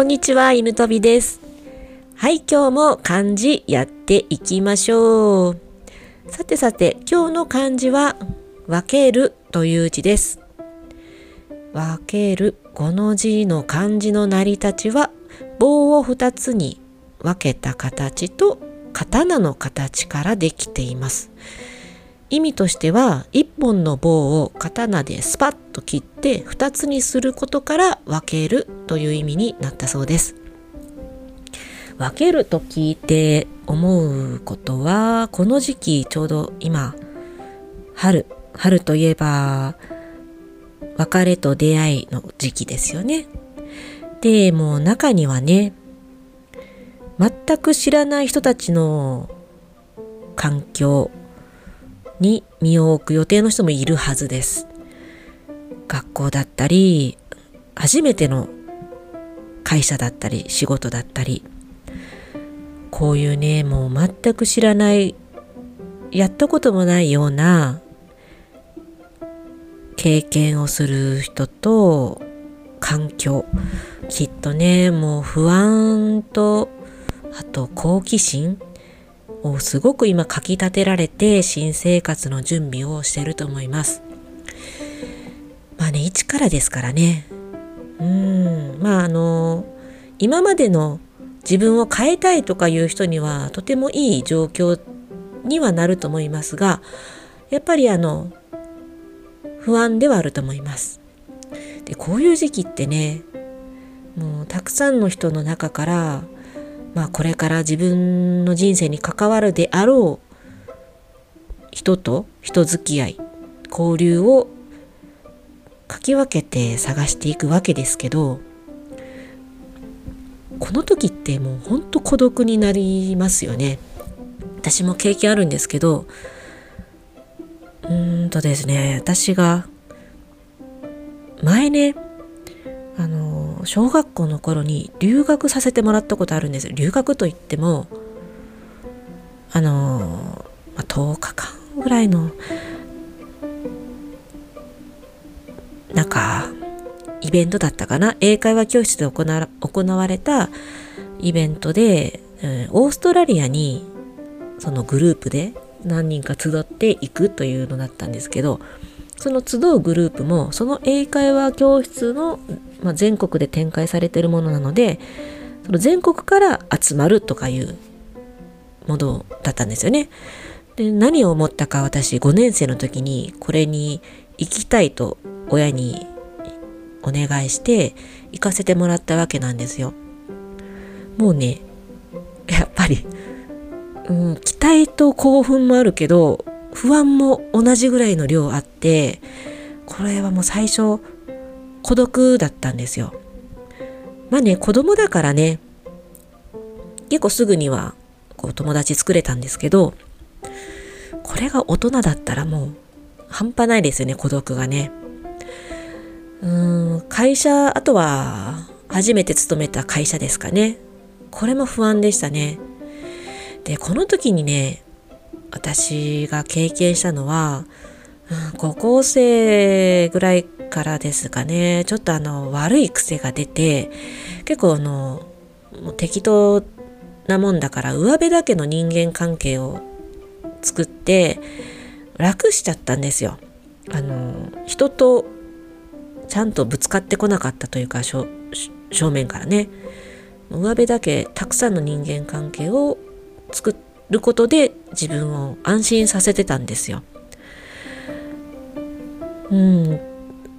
こんにちは、犬飛びです。はい、今日も漢字やっていきましょう。さてさて、今日の漢字は、分けるという字です。分ける、この字の漢字の成り立ちは、棒を二つに分けた形と刀の形からできています。意味としては一本の棒を刀でスパッと切って二つにすることから分けるという意味になったそうです。分けると聞いて思うことはこの時期ちょうど今春春といえば別れと出会いの時期ですよね。でもう中にはね全く知らない人たちの環境に身を置く予定の人もいるはずです。学校だったり、初めての会社だったり、仕事だったり、こういうね、もう全く知らない、やったこともないような経験をする人と環境、きっとね、もう不安と、あと好奇心すごく今かき立てられて新生活の準備をしてると思います。まあね、一からですからね。うん、まああの、今までの自分を変えたいとかいう人にはとてもいい状況にはなると思いますが、やっぱりあの、不安ではあると思います。で、こういう時期ってね、もうたくさんの人の中から、まあこれから自分の人生に関わるであろう人と人付き合い、交流をかき分けて探していくわけですけど、この時ってもうほんと孤独になりますよね。私も経験あるんですけど、うーんとですね、私が前ね、あの小学校の頃に留学させてもらったことあるんです。留学といってもあの、まあ、10日間ぐらいのなんかイベントだったかな？英会話教室で行わ行われたイベントで、うん、オーストラリアにそのグループで何人か集っていくというのだったんですけどその集うグループもその英会話教室の、まあ、全国で展開されているものなのでその全国から集まるとかいうものだったんですよね。で何を思ったか私5年生の時にこれに行きたいと親にお願いして行かせてもらったわけなんですよ。もうねやっぱり、うん、期待と興奮もあるけど不安も同じぐらいの量あってこれはもう最初孤独だったんですよ。まあね子供だからね結構すぐにはこう友達作れたんですけどこれが大人だったらもう半端ないですよね孤独がね。うーん会社あとは初めて勤めた会社ですかねこれも不安でしたね。でこの時にね私が経験したのは、うん、高校生ぐらいからですかねちょっとあの悪い癖が出て結構あのもう適当なもんだから上辺だけの人間関係を作って楽しちゃったんですよ。あの人とちゃんとぶつかってこなかったというか正面からね上辺だけたくさんの人間関係を作ることで自分を安心させてたんですよ。うん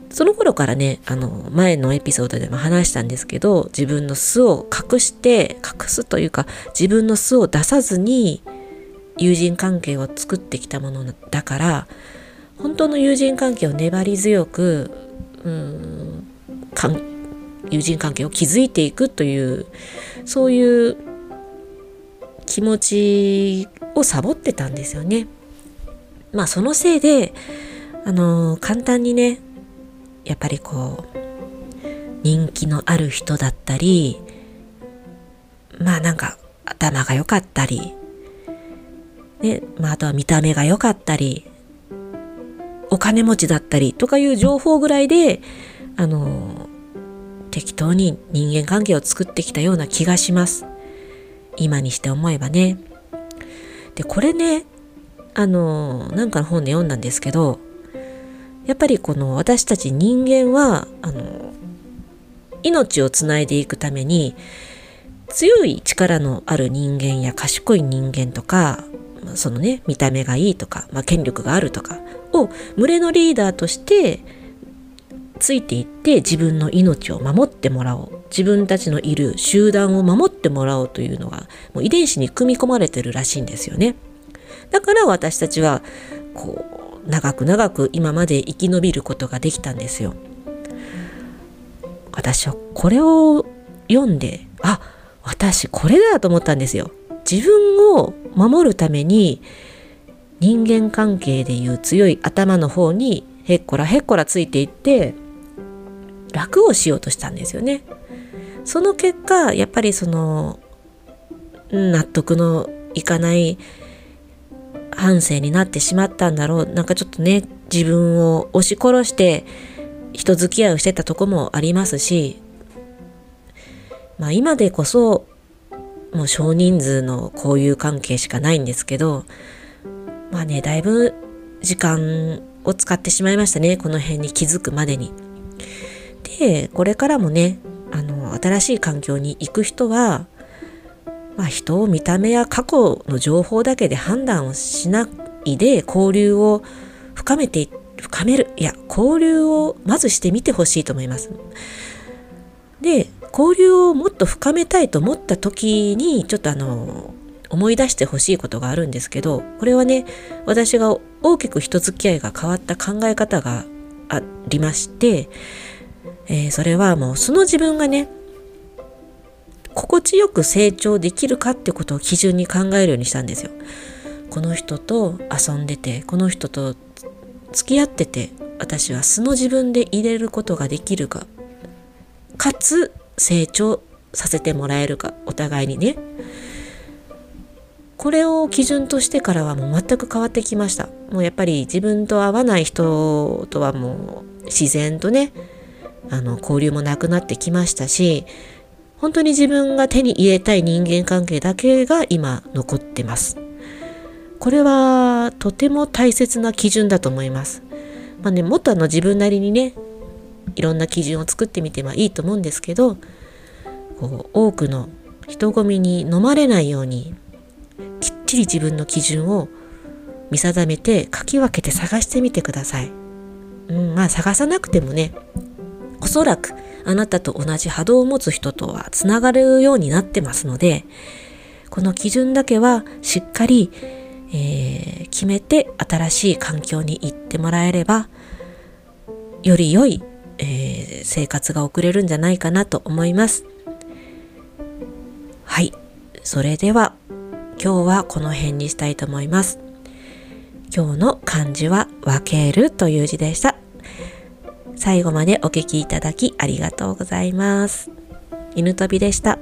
その頃からねあの前のエピソードでも話したんですけど自分の素を隠して隠すというか自分の素を出さずに友人関係を作ってきたものだから本当の友人関係を粘り強くうん友人関係を築いていくというそういう気持ちをサボってたんですよね。まあそのせいであの簡単にねやっぱりこう人気のある人だったりまあなんか頭が良かったりねまああとは見た目が良かったりお金持ちだったりとかいう情報ぐらいであの適当に人間関係を作ってきたような気がします。今にして思えばね。で、これね、あの、なんかの本で読んだんですけど、やっぱりこの私たち人間は、あの、命をつないでいくために、強い力のある人間や賢い人間とか、そのね、見た目がいいとか、まあ、権力があるとかを群れのリーダーとしてついていって自分の命を守ってもらおう。自分たちのいる集団を守ってもらおうというのがもう遺伝子に組み込まれてるらしいんですよね。だから私たちはこう長く長く今まで生き延びることができたんですよ。私はこれを読んで、あ、私これだと思ったんですよ。自分を守るために人間関係でいう強い頭の方にへっこらへっこらついていって楽をしようとしたんですよね。その結果やっぱりその納得のいかない反省になってしまったんだろうなんかちょっとね自分を押し殺して人付き合いをしてたとこもありますしまあ今でこそもう少人数の交友関係しかないんですけど、まあね、だいぶ時間を使ってしまいましたね。この辺に気づくまでに。で、これからもね、あの、新しい環境に行く人は、まあ人を見た目や過去の情報だけで判断をしないで交流を深めて、深める。いや、交流をまずしてみてほしいと思います。で、交流をもっと深めたいと思った時にちょっとあの思い出してほしいことがあるんですけどこれはね私が大きく人付き合いが変わった考え方がありまして、えー、それはもうその自分がね心地よく成長できるかってことを基準に考えるようにしたんですよ。この人と遊んでてこの人と付き合ってて私は素の自分で入れることができるかかつ成長させてもらえるかお互いにねこれを基準としてからはもう全く変わってきましたもうやっぱり自分と合わない人とはもう自然とねあの交流もなくなってきましたし本当に自分が手に入れたい人間関係だけが今残ってますこれはとても大切な基準だと思いますまあねもっとあの自分なりにねいろんな基準を作ってみてはいいと思うんですけどこう多くの人混みに飲まれないようにきっちり自分の基準を見定めて書き分けて探してみてください。うん、まあ探さなくてもねそらくあなたと同じ波動を持つ人とはつながるようになってますのでこの基準だけはしっかり、えー、決めて新しい環境に行ってもらえればより良いえー、生活が送れるんじゃないかなと思います。はい。それでは今日はこの辺にしたいと思います。今日の漢字は分けるという字でした。最後までお聴きいただきありがとうございます。犬飛びでした。